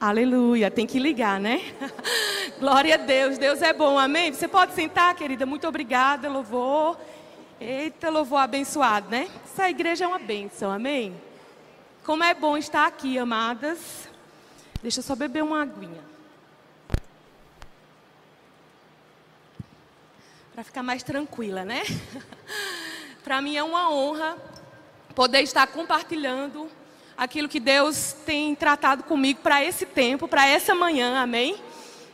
Aleluia, tem que ligar, né? Glória a Deus, Deus é bom, amém? Você pode sentar, querida, muito obrigada, louvor. Eita, louvor abençoado, né? Essa igreja é uma bênção, amém? Como é bom estar aqui, amadas. Deixa eu só beber uma aguinha. Para ficar mais tranquila, né? Para mim é uma honra poder estar compartilhando aquilo que Deus tem tratado comigo para esse tempo, para essa manhã, amém?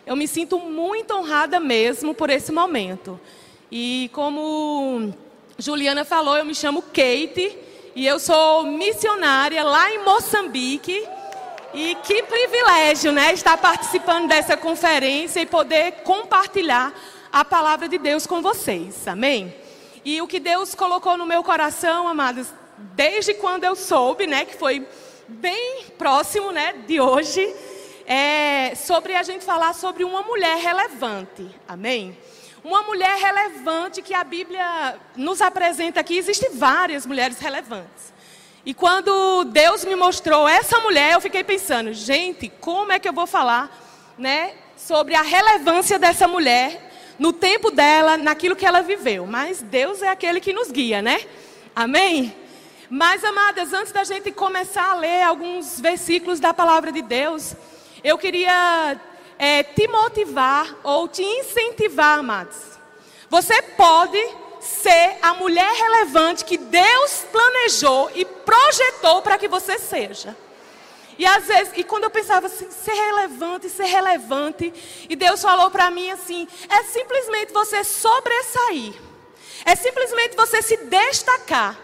Eu me sinto muito honrada mesmo por esse momento. E como Juliana falou, eu me chamo Kate e eu sou missionária lá em Moçambique. E que privilégio, né, estar participando dessa conferência e poder compartilhar a palavra de Deus com vocês. Amém? E o que Deus colocou no meu coração, amados, desde quando eu soube, né, que foi bem próximo, né, de hoje, é sobre a gente falar sobre uma mulher relevante. Amém? Uma mulher relevante que a Bíblia nos apresenta aqui, existem várias mulheres relevantes. E quando Deus me mostrou essa mulher, eu fiquei pensando, gente, como é que eu vou falar, né, sobre a relevância dessa mulher no tempo dela, naquilo que ela viveu? Mas Deus é aquele que nos guia, né? Amém? Mas, amadas, antes da gente começar a ler alguns versículos da palavra de Deus, eu queria é, te motivar ou te incentivar, amados. Você pode ser a mulher relevante que Deus planejou e projetou para que você seja. E às vezes, e quando eu pensava assim, ser relevante, ser relevante, e Deus falou para mim assim: é simplesmente você sobressair, é simplesmente você se destacar.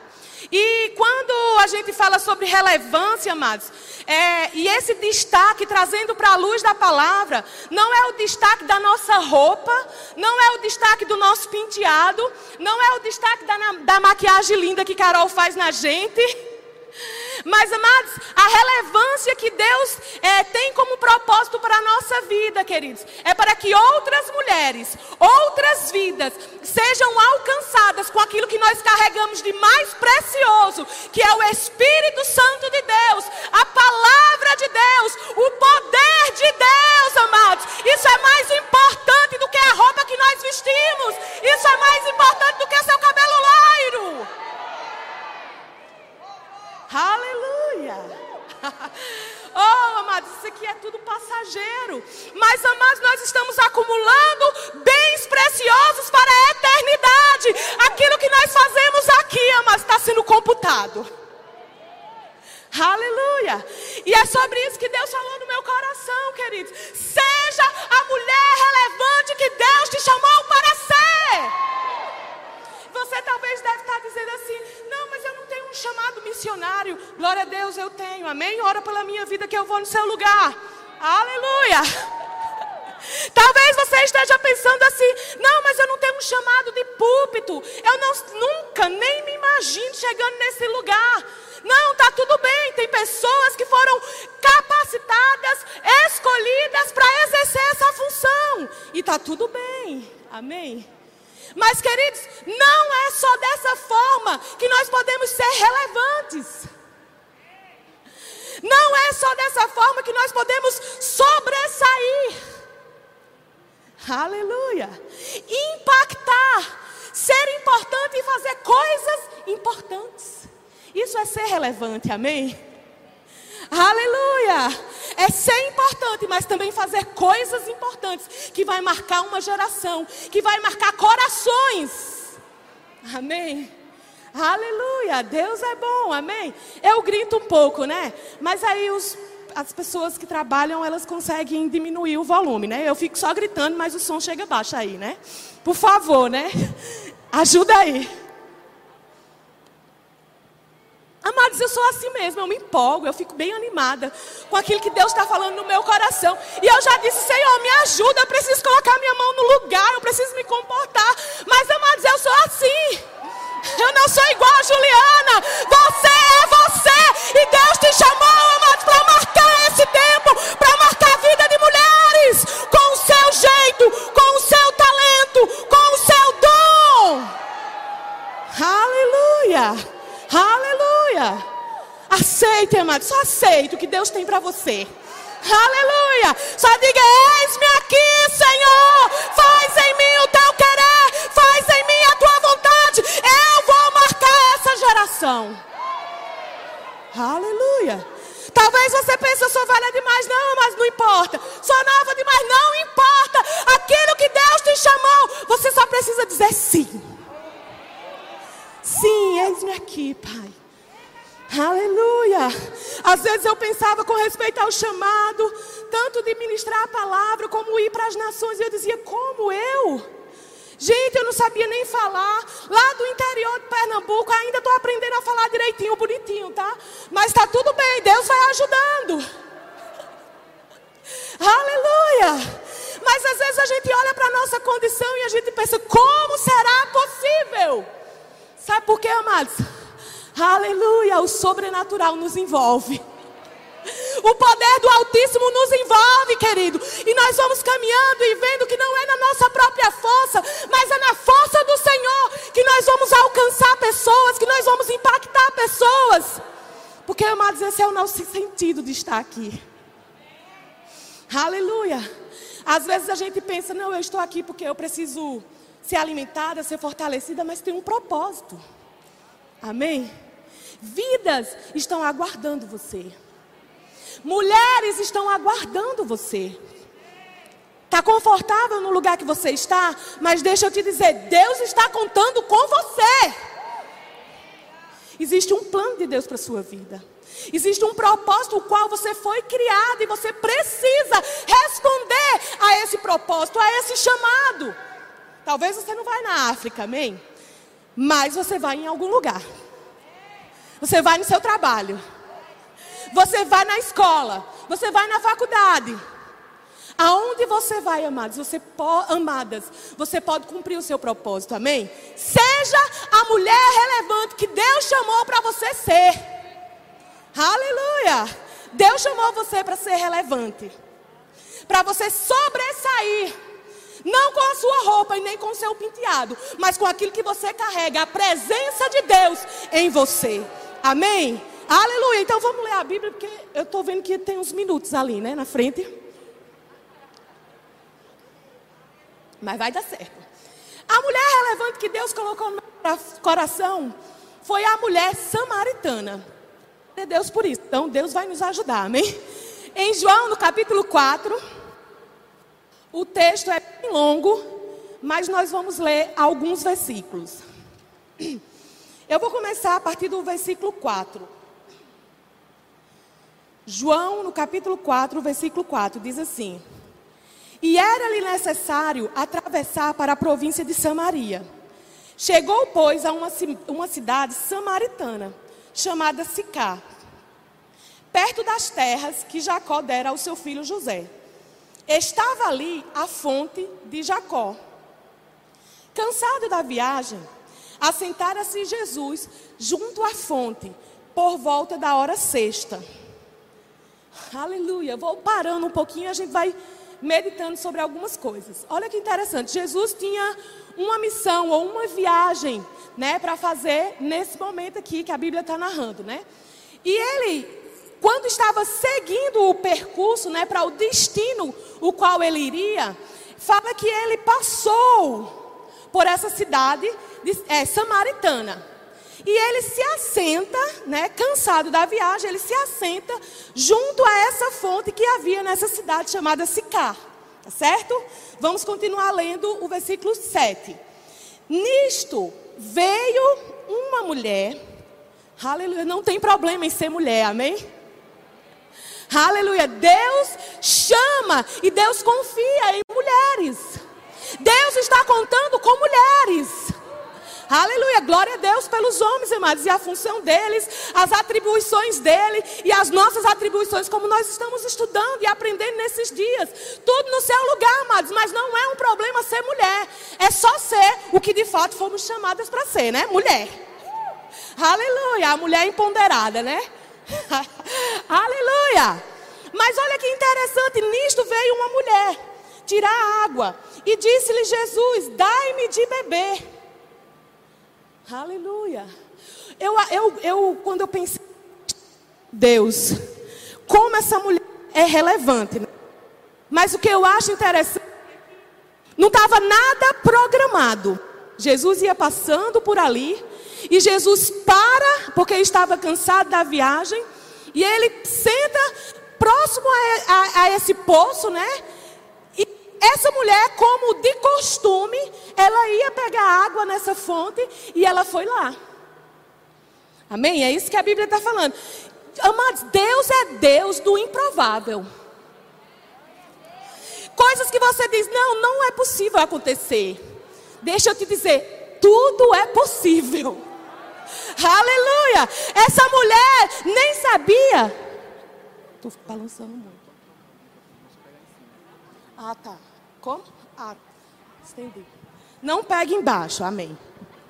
E quando a gente fala sobre relevância, amados, é, e esse destaque trazendo para a luz da palavra, não é o destaque da nossa roupa, não é o destaque do nosso penteado, não é o destaque da, da maquiagem linda que Carol faz na gente. Mas, amados, a relevância que Deus é, tem como propósito para a nossa vida, queridos, é para que outras mulheres, outras vidas, sejam alcançadas com aquilo que nós carregamos de mais precioso, que é o Espírito Santo de Deus, a palavra de Deus, o poder de Deus, amados. Isso é mais importante do que a roupa que nós vestimos, isso é mais importante do que seu cabelo loiro. Aleluia! Aqui é tudo passageiro. Mas, amados, nós estamos acumulando bens preciosos para a eternidade. Aquilo que nós fazemos aqui, amados, está sendo computado. Aleluia! E é sobre isso que Deus falou no meu coração, queridos. Amém? Ora pela minha vida que eu vou no seu lugar. Aleluia. Talvez você esteja pensando assim: não, mas eu não tenho um chamado de púlpito. Eu não, nunca nem me imagino chegando nesse lugar. Não, tá tudo bem. Tem pessoas que foram capacitadas, escolhidas para exercer essa função. E tá tudo bem. Amém. Mas, queridos, não é só dessa forma que nós podemos ser relevantes. Não é só dessa forma que nós podemos sobressair. Aleluia. Impactar. Ser importante e fazer coisas importantes. Isso é ser relevante, amém? Aleluia! É ser importante, mas também fazer coisas importantes que vai marcar uma geração, que vai marcar corações. Amém. Aleluia, Deus é bom, amém. Eu grito um pouco, né? Mas aí os, as pessoas que trabalham, elas conseguem diminuir o volume, né? Eu fico só gritando, mas o som chega baixo aí, né? Por favor, né? Ajuda aí. Amados, eu sou assim mesmo, eu me empolgo, eu fico bem animada com aquilo que Deus está falando no meu coração. E eu já disse, Senhor, me ajuda, eu preciso colocar minha mão no lugar, eu preciso me comportar. Mas, amados, eu sou assim. Eu não sou igual a Juliana. Você é você. E Deus te chamou, amados, para marcar esse tempo, para marcar a vida de mulheres com o seu jeito, com o seu talento, com o seu dom. Aleluia. Aleluia! Aceite, amado, só aceite o que Deus tem para você. Aleluia. Só diga: Eis-me aqui, Senhor. Faz em mim geração. Aleluia. Talvez você pense, eu sou velha demais. Não, mas não importa. Sou nova demais. Não importa. Aquilo que Deus te chamou, você só precisa dizer sim. Sim, eis-me aqui, Pai. Aleluia. Às vezes eu pensava com respeito ao chamado, tanto de ministrar a palavra, como ir para as nações, e eu dizia, como eu? Gente, eu não sabia nem falar. Lá do interior de Pernambuco, ainda estou aprendendo a falar direitinho, bonitinho, tá? Mas está tudo bem, Deus vai ajudando. Aleluia! Mas às vezes a gente olha para a nossa condição e a gente pensa, como será possível? Sabe por quê, amados? Aleluia, o sobrenatural nos envolve. O poder do Altíssimo nos envolve, querido. E nós vamos caminhando e vendo amados, esse é o nosso sentido de estar aqui. Aleluia. Às vezes a gente pensa, não, eu estou aqui porque eu preciso ser alimentada, ser fortalecida, mas tem um propósito. Amém? Vidas estão aguardando você. Mulheres estão aguardando você. Está confortável no lugar que você está, mas deixa eu te dizer: Deus está contando com você. Existe um plano de Deus para a sua vida. Existe um propósito o qual você foi criado e você precisa responder a esse propósito, a esse chamado. Talvez você não vai na África, amém? Mas você vai em algum lugar. Você vai no seu trabalho. Você vai na escola. Você vai na faculdade. Aonde você vai, amados, você amadas, você pode cumprir o seu propósito, amém? Seja a mulher relevante que Deus chamou para você ser. Aleluia! Deus chamou você para ser relevante. Para você sobressair. Não com a sua roupa e nem com o seu penteado, mas com aquilo que você carrega, a presença de Deus em você. Amém? Aleluia. Então vamos ler a Bíblia, porque eu estou vendo que tem uns minutos ali, né, na frente. Mas vai dar certo. A mulher relevante que Deus colocou no meu coração foi a mulher samaritana. Deus por isso. Então Deus vai nos ajudar, amém? Em João, no capítulo 4, o texto é bem longo, mas nós vamos ler alguns versículos. Eu vou começar a partir do versículo 4. João, no capítulo 4, versículo 4, diz assim: E era-lhe necessário atravessar para a província de Samaria. Chegou, pois, a uma, uma cidade samaritana, chamada Sicá, perto das terras que Jacó dera ao seu filho José. Estava ali a fonte de Jacó. Cansado da viagem, assentara-se Jesus junto à fonte, por volta da hora sexta. Aleluia. Vou parando um pouquinho a gente vai meditando sobre algumas coisas. Olha que interessante. Jesus tinha uma missão ou uma viagem, né, para fazer nesse momento aqui que a Bíblia está narrando, né? E ele, quando estava seguindo o percurso, né, para o destino o qual ele iria, fala que ele passou por essa cidade de, é, samaritana. E ele se assenta, né, cansado da viagem, ele se assenta junto a essa fonte que havia nessa cidade chamada Sicar. Tá certo? Vamos continuar lendo o versículo 7. Nisto veio uma mulher. Aleluia, não tem problema em ser mulher, amém? Aleluia, Deus chama e Deus confia em mulheres. Deus está contando com mulheres. Aleluia, glória a Deus pelos homens, amados, e a função deles, as atribuições dele e as nossas atribuições, como nós estamos estudando e aprendendo nesses dias. Tudo no seu lugar, amados, mas não é um problema ser mulher, é só ser o que de fato fomos chamadas para ser, né? Mulher. Aleluia, a mulher empoderada, né? Aleluia. Mas olha que interessante, nisto veio uma mulher tirar água e disse-lhe Jesus: Dai-me de beber. Aleluia. Eu, eu, eu, quando eu pensei, Deus, como essa mulher é relevante. Né? Mas o que eu acho interessante, não estava nada programado. Jesus ia passando por ali e Jesus para, porque estava cansado da viagem, e ele senta próximo a, a, a esse poço, né? Essa mulher, como de costume, ela ia pegar água nessa fonte e ela foi lá. Amém? É isso que a Bíblia está falando. Amados, Deus é Deus do improvável. Coisas que você diz, não, não é possível acontecer. Deixa eu te dizer, tudo é possível. Aleluia! Essa mulher nem sabia. Estou balançando muito. Ah, tá. Como? Ah, estendi. Não pegue embaixo, amém.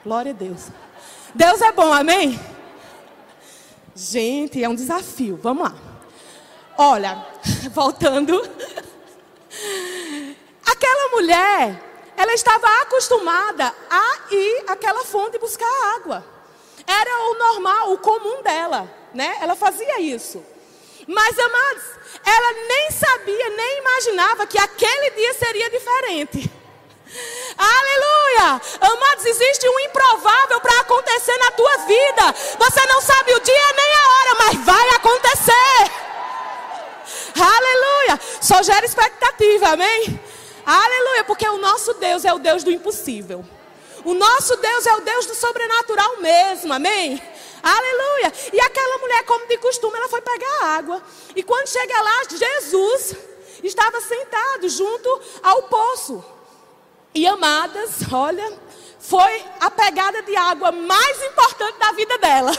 Glória a Deus. Deus é bom, amém? Gente, é um desafio. Vamos lá. Olha, voltando. Aquela mulher, ela estava acostumada a ir àquela fonte buscar água. Era o normal, o comum dela, né? Ela fazia isso. Mas, amados, ela nem sabia, nem imaginava que aquele dia seria diferente. Aleluia! Amados, existe um improvável para acontecer na tua vida. Você não sabe o dia nem a hora, mas vai acontecer. Aleluia! Só gera expectativa, amém? Aleluia, porque o nosso Deus é o Deus do impossível. O nosso Deus é o Deus do sobrenatural mesmo, amém? Aleluia! E aquela mulher, como de costume, ela foi pegar água. E quando chega lá, Jesus estava sentado junto ao poço. E amadas, olha, foi a pegada de água mais importante da vida dela.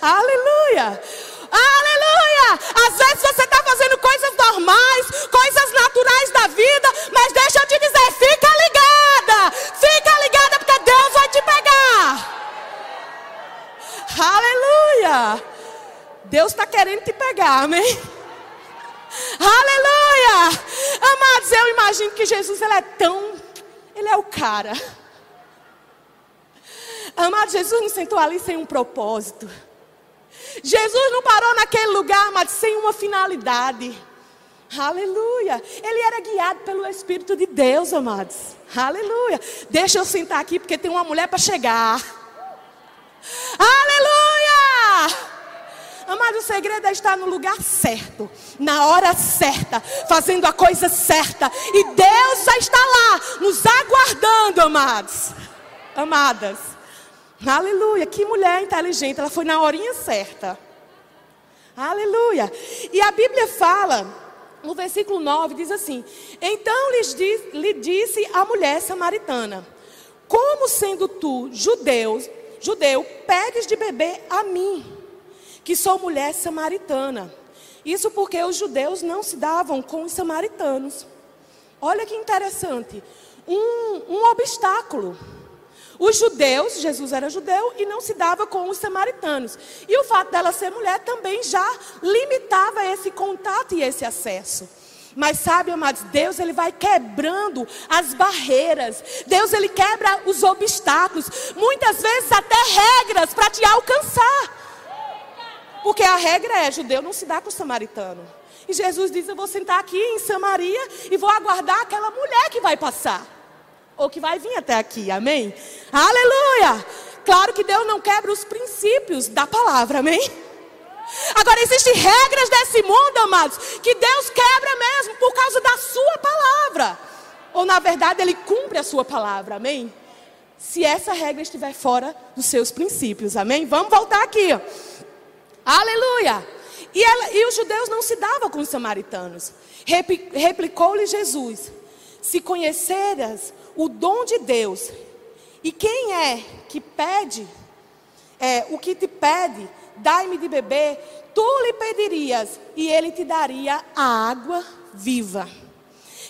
Aleluia! Aleluia! Às vezes você está fazendo coisas normais, coisas naturais pegar, amém? Aleluia! Amados, eu imagino que Jesus ele é tão. Ele é o cara. Amados, Jesus não sentou ali sem um propósito. Jesus não parou naquele lugar, mas sem uma finalidade. Aleluia. Ele era guiado pelo Espírito de Deus, amados. Aleluia. Deixa eu sentar aqui porque tem uma mulher para chegar. Aleluia! Amado, o segredo é estar no lugar certo, na hora certa, fazendo a coisa certa. E Deus já está lá, nos aguardando, amados. Amadas. Aleluia. Que mulher inteligente. Ela foi na horinha certa. Aleluia. E a Bíblia fala, no versículo 9, diz assim: Então lhes diz, lhe disse a mulher samaritana: Como sendo tu, judeu, judeu, pedes de beber a mim? Que sou mulher samaritana. Isso porque os judeus não se davam com os samaritanos. Olha que interessante. Um, um obstáculo. Os judeus, Jesus era judeu e não se dava com os samaritanos. E o fato dela ser mulher também já limitava esse contato e esse acesso. Mas sabe, amados, Deus ele vai quebrando as barreiras. Deus ele quebra os obstáculos, muitas vezes até regras para te alcançar. Porque a regra é: judeu não se dá com o samaritano. E Jesus diz: Eu vou sentar aqui em Samaria e vou aguardar aquela mulher que vai passar. Ou que vai vir até aqui, amém? Aleluia! Claro que Deus não quebra os princípios da palavra, amém? Agora, existem regras desse mundo, amados, que Deus quebra mesmo por causa da sua palavra. Ou, na verdade, Ele cumpre a sua palavra, amém? Se essa regra estiver fora dos seus princípios, amém? Vamos voltar aqui, ó. Aleluia! E, ela, e os judeus não se davam com os samaritanos. Replicou-lhe Jesus: Se conheceras o dom de Deus, e quem é que pede, é, o que te pede, dai-me de beber, tu lhe pedirias, e ele te daria a água viva.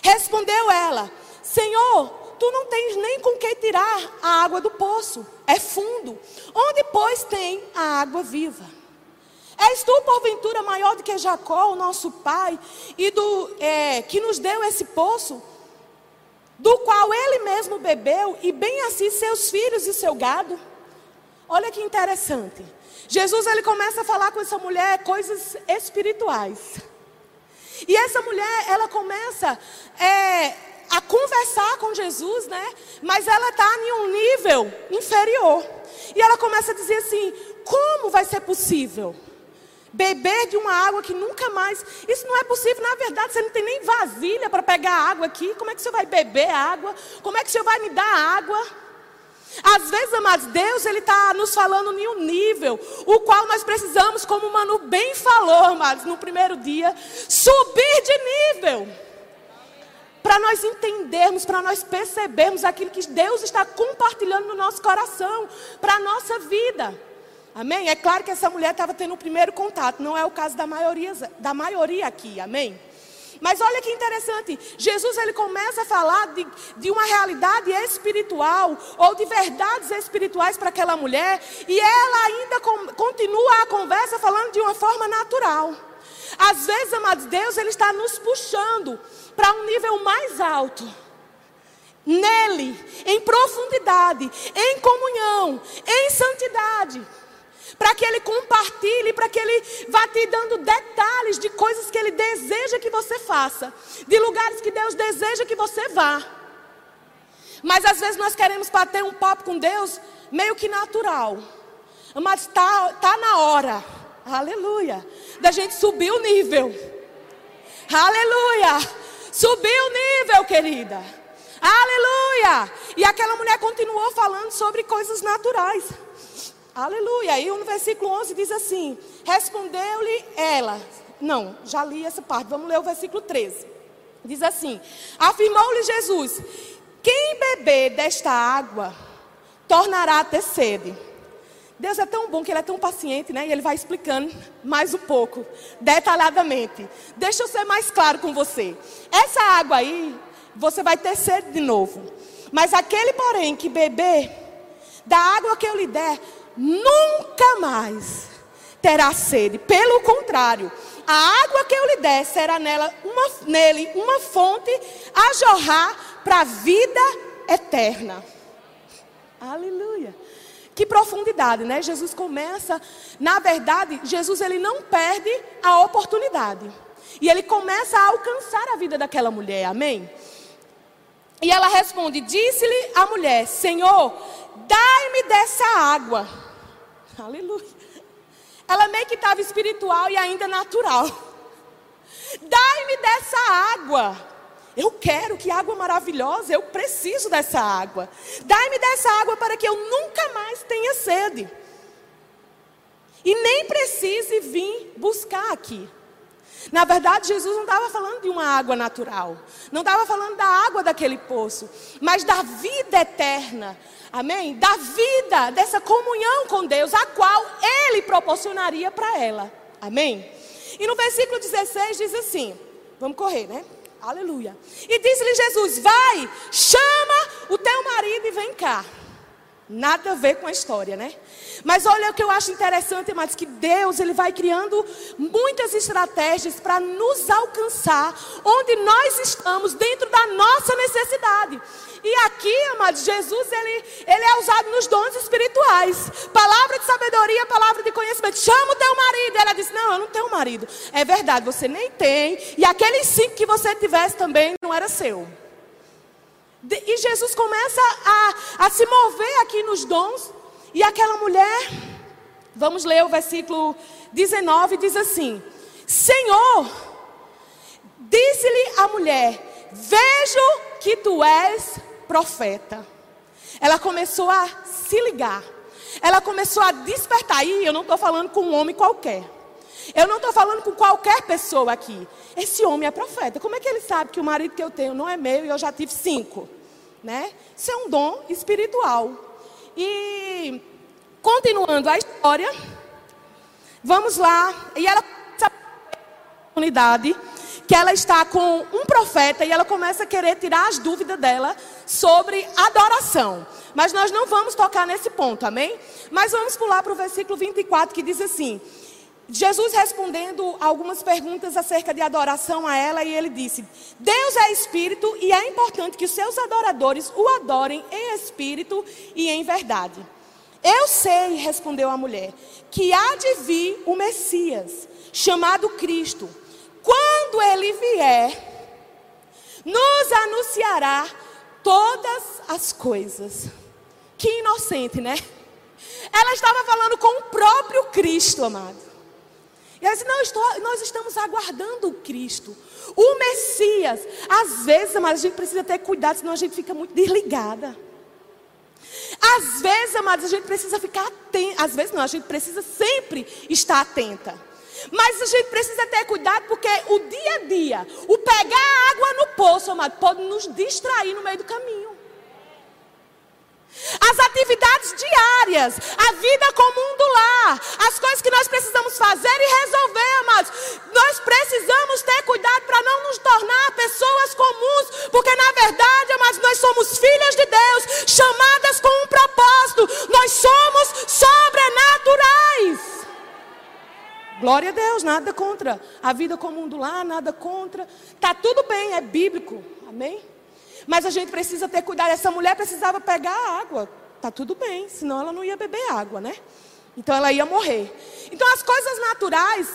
Respondeu ela: Senhor, tu não tens nem com que tirar a água do poço, é fundo. Onde, pois, tem a água viva? És tu, porventura, maior do que Jacó, o nosso pai, e do é, que nos deu esse poço, do qual ele mesmo bebeu, e bem assim seus filhos e seu gado? Olha que interessante. Jesus ele começa a falar com essa mulher coisas espirituais. E essa mulher, ela começa é, a conversar com Jesus, né? Mas ela está em um nível inferior. E ela começa a dizer assim: como vai ser possível? Beber de uma água que nunca mais. Isso não é possível, na verdade, você não tem nem vasilha para pegar água aqui. Como é que você vai beber água? Como é que você vai me dar água? Às vezes, amados, Deus ele está nos falando em um nível, o qual nós precisamos, como o Manu bem falou, amados, no primeiro dia, subir de nível. Para nós entendermos, para nós percebermos aquilo que Deus está compartilhando no nosso coração, para a nossa vida. Amém? É claro que essa mulher estava tendo o primeiro contato, não é o caso da maioria, da maioria aqui, amém? Mas olha que interessante, Jesus ele começa a falar de, de uma realidade espiritual, ou de verdades espirituais para aquela mulher, e ela ainda com, continua a conversa falando de uma forma natural. Às vezes, amados, Deus ele está nos puxando para um nível mais alto. Nele, em profundidade, em comunhão, em santidade para que Ele compartilhe, para que Ele vá te dando detalhes de coisas que Ele deseja que você faça, de lugares que Deus deseja que você vá. Mas às vezes nós queremos bater um papo com Deus meio que natural. Mas está tá na hora, aleluia, da gente subir o nível. Aleluia, subir o nível, querida. Aleluia. E aquela mulher continuou falando sobre coisas naturais. Aleluia. Aí no versículo 11 diz assim: Respondeu-lhe ela. Não, já li essa parte. Vamos ler o versículo 13. Diz assim: Afirmou-lhe Jesus: Quem beber desta água tornará a ter sede. Deus é tão bom que Ele é tão paciente, né? E Ele vai explicando mais um pouco, detalhadamente. Deixa eu ser mais claro com você. Essa água aí, você vai ter sede de novo. Mas aquele, porém, que beber da água que eu lhe der, nunca mais terá sede. Pelo contrário, a água que eu lhe der será nela uma, nele uma fonte a jorrar para a vida eterna. Aleluia. Que profundidade, né? Jesus começa, na verdade, Jesus ele não perde a oportunidade. E ele começa a alcançar a vida daquela mulher, amém? E ela responde: Disse-lhe a mulher: Senhor, dai-me dessa água Aleluia. Ela meio que estava espiritual e ainda natural. Dai-me dessa água. Eu quero que água maravilhosa, eu preciso dessa água. Dai-me dessa água para que eu nunca mais tenha sede. E nem precise vir buscar aqui. Na verdade, Jesus não estava falando de uma água natural, não estava falando da água daquele poço, mas da vida eterna, Amém? Da vida, dessa comunhão com Deus, a qual Ele proporcionaria para ela. Amém? E no versículo 16 diz assim: vamos correr, né? Aleluia. E disse-lhe Jesus: Vai, chama o teu marido e vem cá. Nada a ver com a história, né? Mas olha o que eu acho interessante, amados, que Deus ele vai criando muitas estratégias para nos alcançar onde nós estamos dentro da nossa necessidade. E aqui, amados, Jesus ele, ele é usado nos dons espirituais. Palavra de sabedoria, palavra de conhecimento. Chama o teu marido. Ela disse: Não, eu não tenho marido. É verdade, você nem tem. E aqueles cinco que você tivesse também não era seu. E Jesus começa a, a se mover aqui nos dons. E aquela mulher, vamos ler o versículo 19, diz assim: Senhor, disse-lhe a mulher: Vejo que tu és profeta. Ela começou a se ligar. Ela começou a despertar. E eu não estou falando com um homem qualquer. Eu não estou falando com qualquer pessoa aqui. Esse homem é profeta. Como é que ele sabe que o marido que eu tenho não é meu e eu já tive cinco? Né? Isso é um dom espiritual. E continuando a história, vamos lá. E ela oportunidade que ela está com um profeta e ela começa a querer tirar as dúvidas dela sobre adoração. Mas nós não vamos tocar nesse ponto, amém? Mas vamos pular para o versículo 24 que diz assim: Jesus respondendo algumas perguntas acerca de adoração a ela, e ele disse: Deus é espírito e é importante que os seus adoradores o adorem em espírito e em verdade. Eu sei, respondeu a mulher, que há de vir o Messias, chamado Cristo. Quando ele vier, nos anunciará todas as coisas. Que inocente, né? Ela estava falando com o próprio Cristo, amado. E disse: Não, estou, nós estamos aguardando o Cristo, o Messias. Às vezes, amados, a gente precisa ter cuidado, senão a gente fica muito desligada. Às vezes, amados, a gente precisa ficar atenta. Às vezes não, a gente precisa sempre estar atenta. Mas a gente precisa ter cuidado porque o dia a dia, o pegar água no poço, amado, pode nos distrair no meio do caminho. As atividades diárias, a vida comum do lar, as coisas que nós precisamos fazer e resolver, amados. Nós precisamos ter cuidado para não nos tornar pessoas comuns, porque na verdade, amados, nós somos filhas de Deus, chamadas com um propósito. Nós somos sobrenaturais. Glória a Deus, nada contra a vida comum do lar, nada contra. Tá tudo bem, é bíblico. Amém? Mas a gente precisa ter cuidado. Essa mulher precisava pegar a água. Tá tudo bem, senão ela não ia beber água, né? Então ela ia morrer. Então as coisas naturais,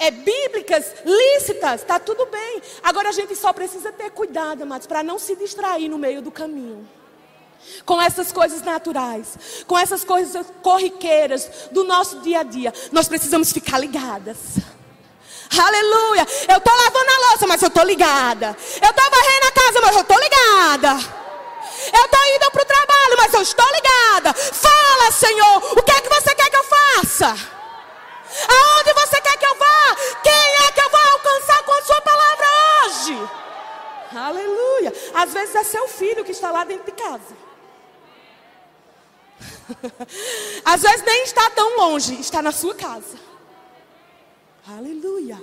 é, bíblicas, lícitas, tá tudo bem. Agora a gente só precisa ter cuidado, amados, para não se distrair no meio do caminho. Com essas coisas naturais, com essas coisas corriqueiras do nosso dia a dia, nós precisamos ficar ligadas. Aleluia. Eu estou lavando a louça, mas eu estou ligada. Eu estou varrendo a casa, mas eu estou ligada. Eu estou indo para o trabalho, mas eu estou ligada. Fala, Senhor, o que é que você quer que eu faça? Aonde você quer que eu vá? Quem é que eu vou alcançar com a sua palavra hoje? Aleluia. Às vezes é seu filho que está lá dentro de casa. Às vezes nem está tão longe, está na sua casa. Aleluia.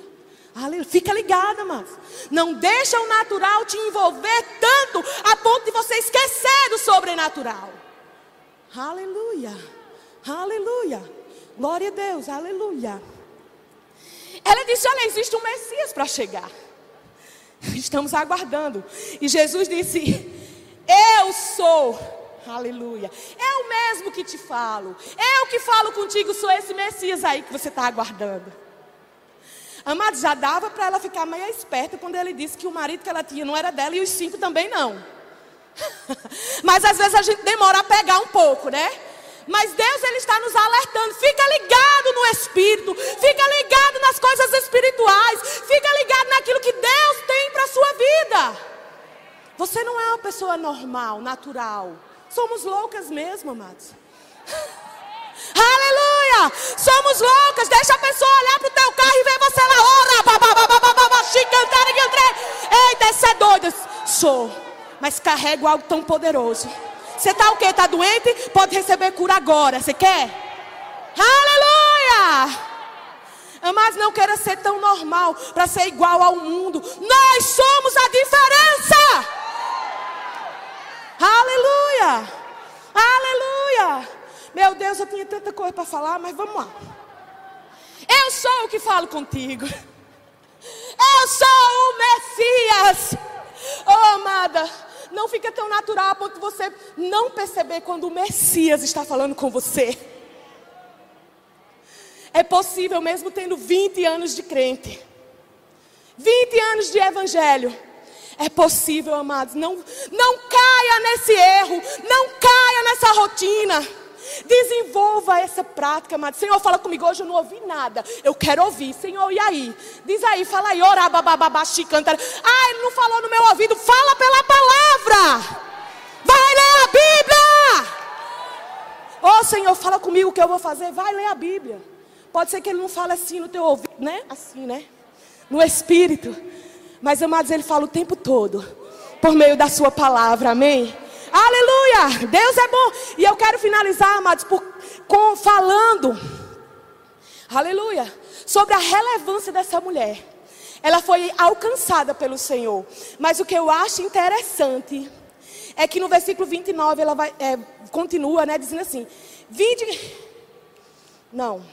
Aleluia. Fica ligada, mas não deixa o natural te envolver tanto a ponto de você esquecer do sobrenatural. Aleluia. Aleluia. Glória a Deus. Aleluia. Ela disse: Olha, existe um Messias para chegar. Estamos aguardando. E Jesus disse: Eu sou. Aleluia. É o mesmo que te falo. Eu que falo contigo, sou esse Messias aí que você está aguardando. Amado, já dava para ela ficar meio esperta quando ele disse que o marido que ela tinha não era dela e os cinco também não. Mas às vezes a gente demora a pegar um pouco, né? Mas Deus ele está nos alertando. Fica ligado no espírito, fica ligado nas coisas espirituais, fica ligado naquilo que Deus tem para a sua vida. Você não é uma pessoa normal, natural. Somos loucas mesmo, amados. Aleluia! Somos loucas. Deixa a pessoa olhar para o teu carro e ver você lá. Ora, Eita, essa é doida. Sou. Mas carrego algo tão poderoso. Você está o quê? Está doente? Pode receber cura agora. Você quer? Aleluia! Mas não queira ser tão normal para ser igual ao mundo. Nós somos a diferença. Aleluia! Aleluia! Meu Deus, eu tinha tanta coisa para falar, mas vamos lá. Eu sou o que falo contigo. Eu sou o Messias. Oh, amada, não fica tão natural a ponto de você não perceber quando o Messias está falando com você. É possível, mesmo tendo 20 anos de crente, 20 anos de evangelho. É possível, amados. Não, não caia nesse erro. Não caia nessa rotina. Desenvolva essa prática, amado. Senhor, fala comigo. Hoje eu não ouvi nada. Eu quero ouvir. Senhor, e aí? Diz aí, fala aí. Ora, babababaxi, canta. Ah, ele não falou no meu ouvido. Fala pela palavra. Vai ler a Bíblia. Oh, Senhor, fala comigo o que eu vou fazer. Vai ler a Bíblia. Pode ser que ele não fale assim no teu ouvido, né? Assim, né? No espírito. Mas, amados, ele fala o tempo todo. Por meio da sua palavra. Amém? Aleluia! Deus é bom. E eu quero finalizar, amados, por, com, falando, aleluia, sobre a relevância dessa mulher. Ela foi alcançada pelo Senhor. Mas o que eu acho interessante é que no versículo 29 ela vai, é, continua, né, dizendo assim: 20. Não.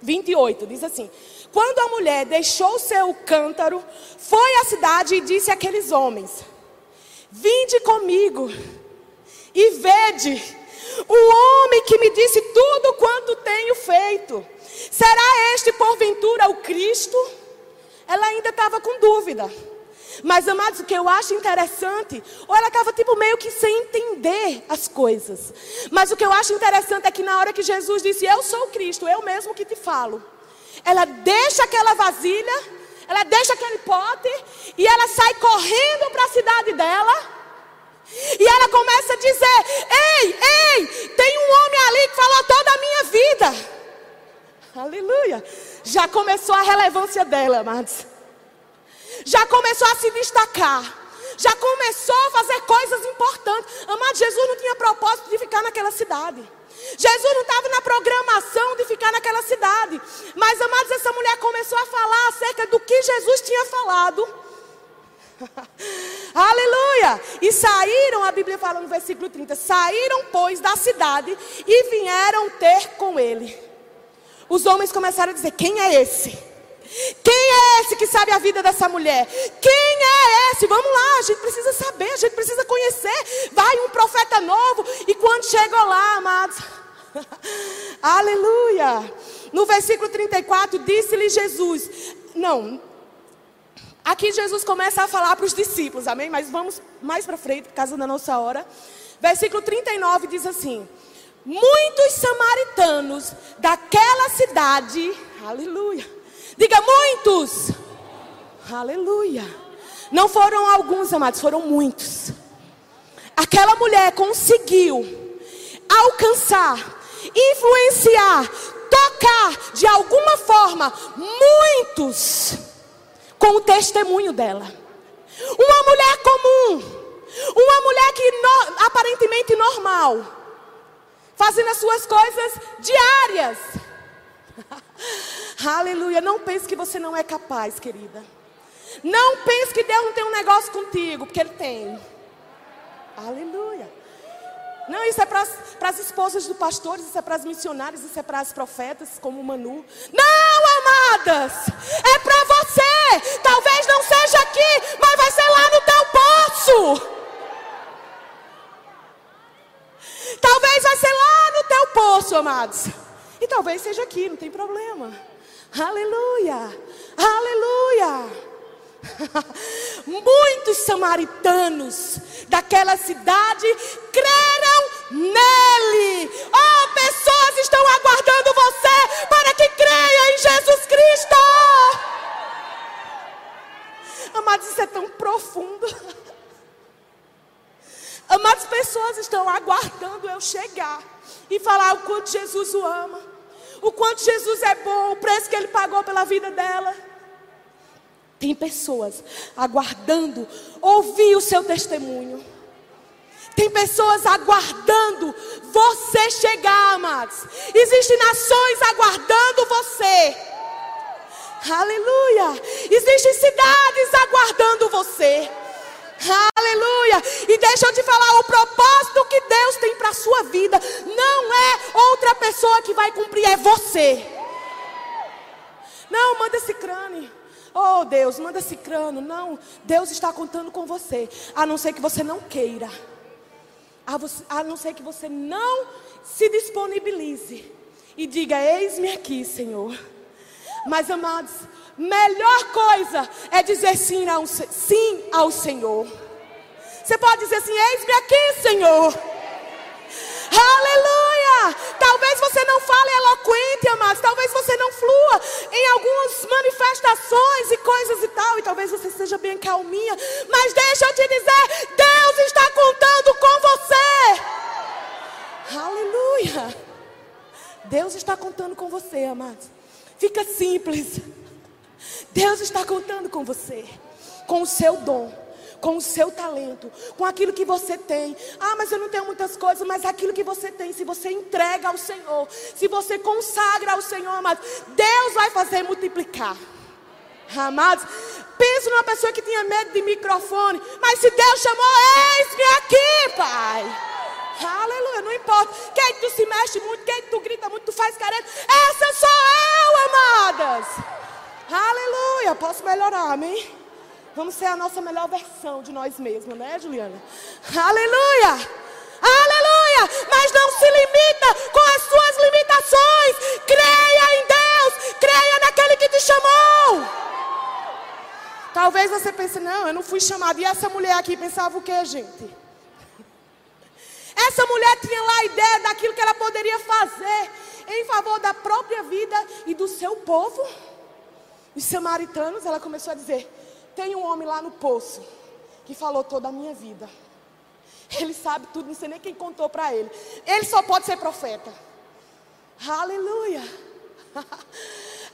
28 diz assim: Quando a mulher deixou seu cântaro, foi à cidade e disse àqueles homens: Vinde comigo e vede O homem que me disse tudo quanto tenho feito. Será este porventura o Cristo? Ela ainda estava com dúvida. Mas, amados, o que eu acho interessante, ou ela estava tipo meio que sem entender as coisas. Mas o que eu acho interessante é que na hora que Jesus disse, Eu sou o Cristo, eu mesmo que te falo. Ela deixa aquela vasilha, ela deixa aquele pote, e ela sai correndo para a cidade dela. E ela começa a dizer: Ei, ei, tem um homem ali que falou toda a minha vida. Aleluia. Já começou a relevância dela, amados. Já começou a se destacar. Já começou a fazer coisas importantes. Amado, Jesus não tinha propósito de ficar naquela cidade. Jesus não estava na programação de ficar naquela cidade. Mas, amados, essa mulher começou a falar acerca do que Jesus tinha falado. Aleluia! E saíram, a Bíblia fala no versículo 30, saíram, pois, da cidade e vieram ter com ele. Os homens começaram a dizer: Quem é esse? Quem é esse que sabe a vida dessa mulher? Quem é esse? Vamos lá, a gente precisa saber, a gente precisa conhecer. Vai um profeta novo. E quando chegou lá, amados, aleluia. No versículo 34, disse-lhe Jesus: Não, aqui Jesus começa a falar para os discípulos, amém? Mas vamos mais para frente, por causa da nossa hora. Versículo 39 diz assim: Muitos samaritanos daquela cidade, aleluia Diga muitos. Aleluia. Não foram alguns, amados, foram muitos. Aquela mulher conseguiu alcançar, influenciar, tocar de alguma forma muitos com o testemunho dela. Uma mulher comum, uma mulher que no, aparentemente normal, fazendo as suas coisas diárias. Aleluia. Não pense que você não é capaz, querida. Não pense que Deus não tem um negócio contigo, porque Ele tem. Aleluia. Não, isso é para as esposas dos pastores, isso é para as missionárias, isso é para as profetas, como Manu. Não, amadas! É para você! Talvez não seja aqui, mas vai ser lá no teu poço! Talvez vai ser lá no teu poço, amados. E talvez seja aqui, não tem problema. Aleluia! Aleluia! Muitos samaritanos daquela cidade creram nele. Oh, pessoas estão aguardando você para que creia em Jesus Cristo. Amados, isso é tão profundo. Amadas pessoas estão aguardando eu chegar e falar o quanto Jesus o ama o quanto Jesus é bom, o preço que ele pagou pela vida dela. Tem pessoas aguardando ouvir o seu testemunho. Tem pessoas aguardando você chegar, amados. Existem nações aguardando você. Aleluia. Existem cidades aguardando você. Aleluia! E deixa eu te falar, o propósito que Deus tem para a sua vida não é outra pessoa que vai cumprir, é você. Não, manda esse crânio. Oh Deus, manda esse crânio. Não, Deus está contando com você. A não ser que você não queira. A, você, a não ser que você não se disponibilize. E diga: Eis-me aqui, Senhor. Mas amados, melhor coisa é dizer sim ao, sim ao Senhor. Você pode dizer assim: Eis-me aqui, Senhor. Aleluia! Talvez você não fale eloquente, amados. Talvez você não flua em algumas manifestações e coisas e tal. E talvez você seja bem calminha. Mas deixa eu te dizer: Deus está contando com você. Aleluia! Deus está contando com você, amados. Fica simples. Deus está contando com você, com o seu dom, com o seu talento, com aquilo que você tem. Ah, mas eu não tenho muitas coisas, mas aquilo que você tem, se você entrega ao Senhor, se você consagra ao Senhor, amados, Deus vai fazer multiplicar. Amados, pensa numa pessoa que tinha medo de microfone, mas se Deus chamou, eis-me aqui, Pai. Aleluia, não importa. Quem tu se mexe muito, quem tu grita muito, tu faz careta. Essa sou eu, amadas. Aleluia, posso melhorar, amém? Vamos ser a nossa melhor versão de nós mesmos, né, Juliana? Aleluia! Aleluia! Mas não se limita com as suas limitações. Creia em Deus, creia naquele que te chamou. Talvez você pense, não, eu não fui chamado. E essa mulher aqui pensava o que, gente? Essa mulher tinha lá a ideia daquilo que ela poderia fazer em favor da própria vida e do seu povo. Os samaritanos, ela começou a dizer: tem um homem lá no poço que falou toda a minha vida. Ele sabe tudo, não sei nem quem contou para ele. Ele só pode ser profeta. Aleluia.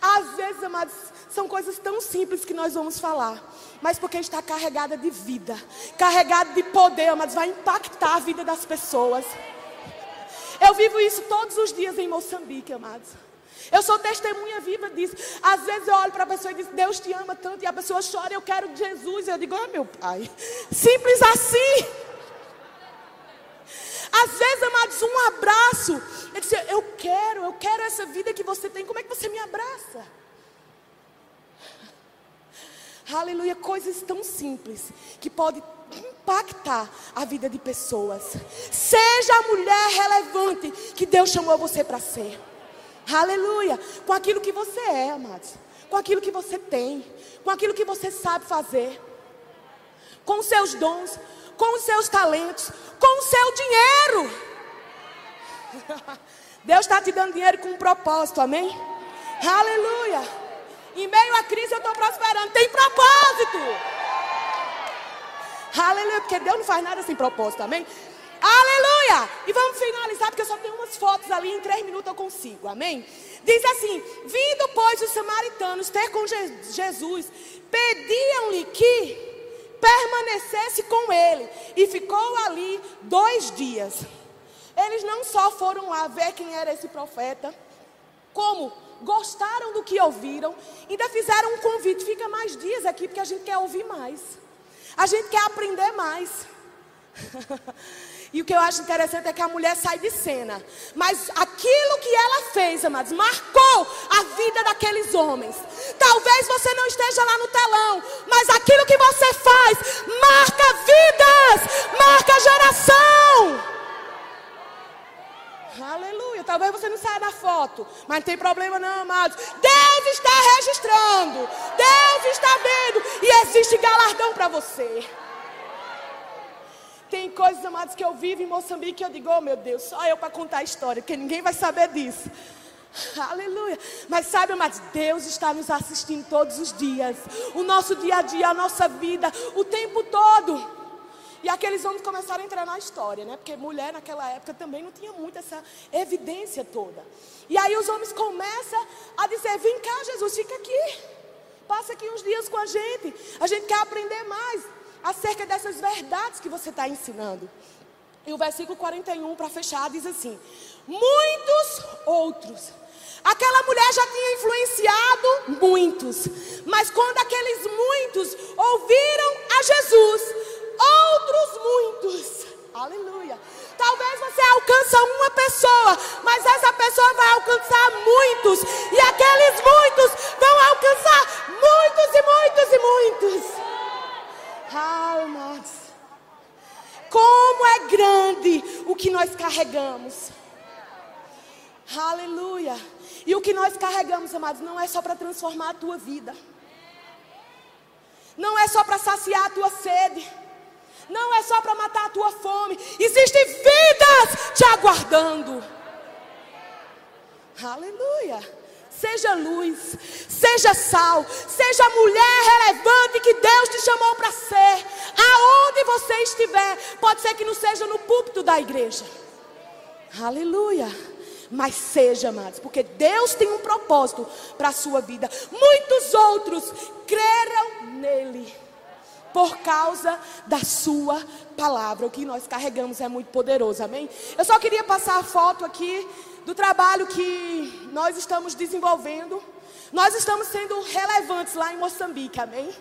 Às vezes, amados, são coisas tão simples que nós vamos falar, mas porque está carregada de vida, carregada de poder, amados, vai impactar a vida das pessoas. Eu vivo isso todos os dias em Moçambique, amados. Eu sou testemunha viva disso. Às vezes eu olho para a pessoa e digo, Deus te ama tanto, e a pessoa chora, eu quero Jesus. Eu digo, ah, meu pai. Simples assim. Às vezes, amados, um abraço. Eu disse, eu quero, eu quero essa vida que você tem. Como é que você me abraça? Aleluia, coisas tão simples que pode impactar a vida de pessoas. Seja a mulher relevante que Deus chamou você para ser. Aleluia, com aquilo que você é, amados, com aquilo que você tem, com aquilo que você sabe fazer, com os seus dons, com os seus talentos, com o seu dinheiro. Deus está te dando dinheiro com um propósito, amém? Aleluia. Em meio à crise eu estou prosperando. Tem propósito. Aleluia. Porque Deus não faz nada sem propósito, amém? Aleluia! E vamos finalizar, porque eu só tenho umas fotos ali, em três minutos eu consigo, amém? Diz assim: Vindo, pois, os samaritanos ter com Jesus, pediam-lhe que permanecesse com ele, e ficou ali dois dias. Eles não só foram lá ver quem era esse profeta, como gostaram do que ouviram, ainda fizeram um convite. Fica mais dias aqui porque a gente quer ouvir mais. A gente quer aprender mais. e o que eu acho interessante é que a mulher sai de cena. Mas aquilo que ela fez, amados, marcou a vida daqueles homens. Talvez você não esteja lá no telão, mas aquilo que você faz marca vidas, marca geração. Aleluia. Talvez você não saia da foto, mas não tem problema não, amados. Deus está registrando. Deus está vendo e existe galardão para você. Coisas, amados, que eu vivo em Moçambique que eu digo, oh meu Deus, só eu para contar a história, porque ninguém vai saber disso. Aleluia. Mas sabe, amados, Deus está nos assistindo todos os dias. O nosso dia a dia, a nossa vida, o tempo todo. E aqueles homens começaram a entrar na história, né? Porque mulher naquela época também não tinha muito essa evidência toda. E aí os homens começam a dizer: Vem cá, Jesus, fica aqui. Passa aqui uns dias com a gente. A gente quer aprender mais acerca dessas verdades que você está ensinando. E o versículo 41, para fechar, diz assim: Muitos outros. Aquela mulher já tinha influenciado muitos, mas quando aqueles muitos ouviram a Jesus, outros muitos. Aleluia. Talvez você alcança uma pessoa, mas essa pessoa vai alcançar muitos, e aqueles muitos vão alcançar muitos e muitos e muitos. Almas. Como é grande o que nós carregamos. Aleluia. E o que nós carregamos, amados, não é só para transformar a tua vida. Não é só para saciar a tua sede. Não é só para matar a tua fome. Existem vidas te aguardando. Aleluia. Seja luz, seja sal, seja mulher relevante que Deus te chamou para ser. Aonde você estiver, pode ser que não seja no púlpito da igreja. Aleluia. Mas seja, amados, porque Deus tem um propósito para a sua vida. Muitos outros creram nele por causa da sua palavra. O que nós carregamos é muito poderoso, amém? Eu só queria passar a foto aqui do trabalho que nós estamos desenvolvendo. Nós estamos sendo relevantes lá em Moçambique, amém?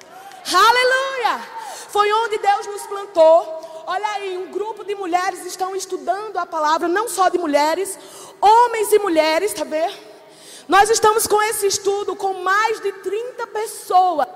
Aleluia! Foi onde Deus nos plantou. Olha aí, um grupo de mulheres estão estudando a palavra, não só de mulheres, homens e mulheres, tá vendo? Nós estamos com esse estudo com mais de 30 pessoas,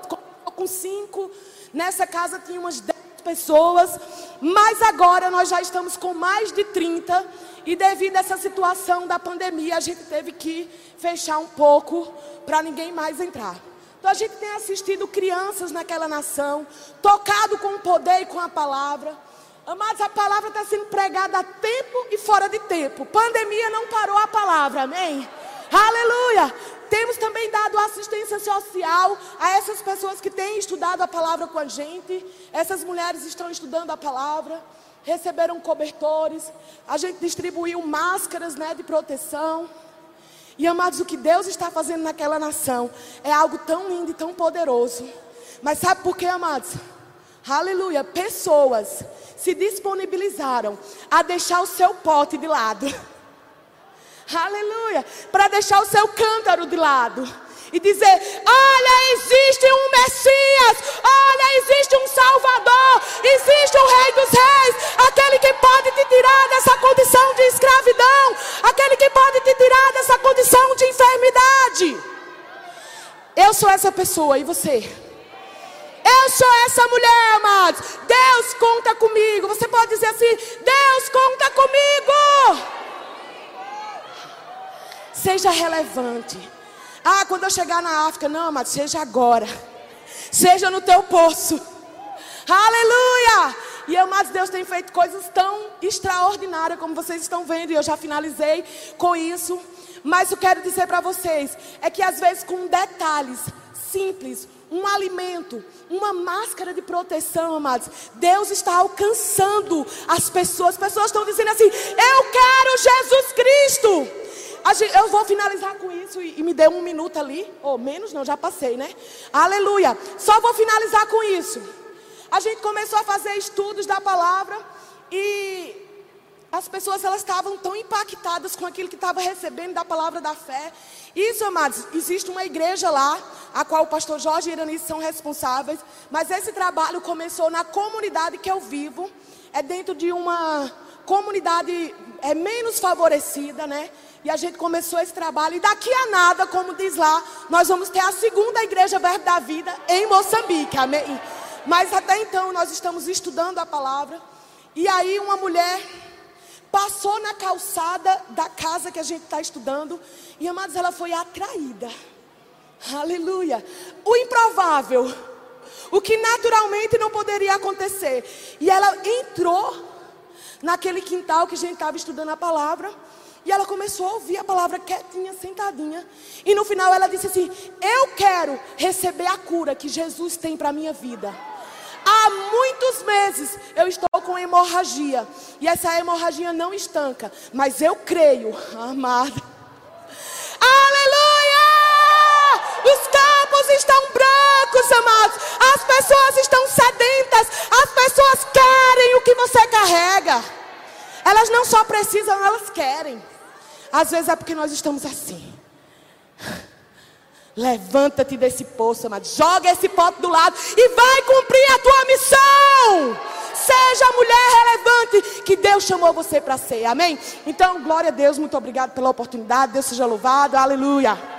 com cinco Nessa casa tinha umas 10 pessoas. mas agora nós já estamos com mais de 30 e devido a essa situação da pandemia, a gente teve que fechar um pouco para ninguém mais entrar. Então a gente tem assistido crianças naquela nação, tocado com o poder e com a palavra. Amados, a palavra está sendo pregada a tempo e fora de tempo. Pandemia não parou a palavra, amém? Aleluia! Temos também dado assistência social a essas pessoas que têm estudado a palavra com a gente. Essas mulheres estão estudando a palavra, receberam cobertores. A gente distribuiu máscaras né, de proteção. E amados, o que Deus está fazendo naquela nação é algo tão lindo e tão poderoso. Mas sabe por quê, amados? Aleluia, pessoas se disponibilizaram a deixar o seu pote de lado. Aleluia, para deixar o seu cântaro de lado e dizer: Olha, existe um Messias, olha, existe um Salvador, existe o Rei dos Reis, aquele que pode te tirar dessa condição de escravidão, aquele que pode te tirar dessa condição de enfermidade. Eu sou essa pessoa e você? Eu sou essa mulher, amados. Deus conta comigo. Você pode dizer assim: Deus conta comigo. Seja relevante. Ah, quando eu chegar na África, não, amados, seja agora. Seja no teu poço. Aleluia! E amados, Deus tem feito coisas tão extraordinárias como vocês estão vendo, e eu já finalizei com isso. Mas eu quero dizer para vocês é que às vezes com detalhes simples, um alimento, uma máscara de proteção, amados. Deus está alcançando as pessoas. As pessoas estão dizendo assim: Eu quero Jesus Cristo. Eu vou finalizar com isso e, me dê um minuto ali, ou menos, não, já passei, né? Aleluia. Só vou finalizar com isso. A gente começou a fazer estudos da palavra e as pessoas elas estavam tão impactadas com aquilo que estava recebendo da palavra da fé. Isso, amados, existe uma igreja lá, a qual o pastor Jorge e Iranice são responsáveis, mas esse trabalho começou na comunidade que eu vivo, é dentro de uma comunidade é menos favorecida, né? E a gente começou esse trabalho e daqui a nada, como diz lá, nós vamos ter a segunda igreja Verbo da Vida em Moçambique. Amém. Mas até então nós estamos estudando a palavra. E aí uma mulher passou na calçada da casa que a gente está estudando. E amados, ela foi atraída. Aleluia. O improvável. O que naturalmente não poderia acontecer. E ela entrou naquele quintal que a gente estava estudando a palavra. E ela começou a ouvir a palavra quietinha, sentadinha. E no final ela disse assim: Eu quero receber a cura que Jesus tem para a minha vida. Há muitos meses eu estou com hemorragia. E essa hemorragia não estanca. Mas eu creio, amada. Aleluia! Os campos estão brancos, amados. As pessoas estão sedentas. As pessoas querem o que você carrega. Elas não só precisam, elas querem. Às vezes é porque nós estamos assim. Levanta-te desse poço, amado. Joga esse pote do lado e vai cumprir a tua missão. Seja a mulher relevante que Deus chamou você para ser. Amém? Então, glória a Deus. Muito obrigado pela oportunidade. Deus seja louvado. Aleluia.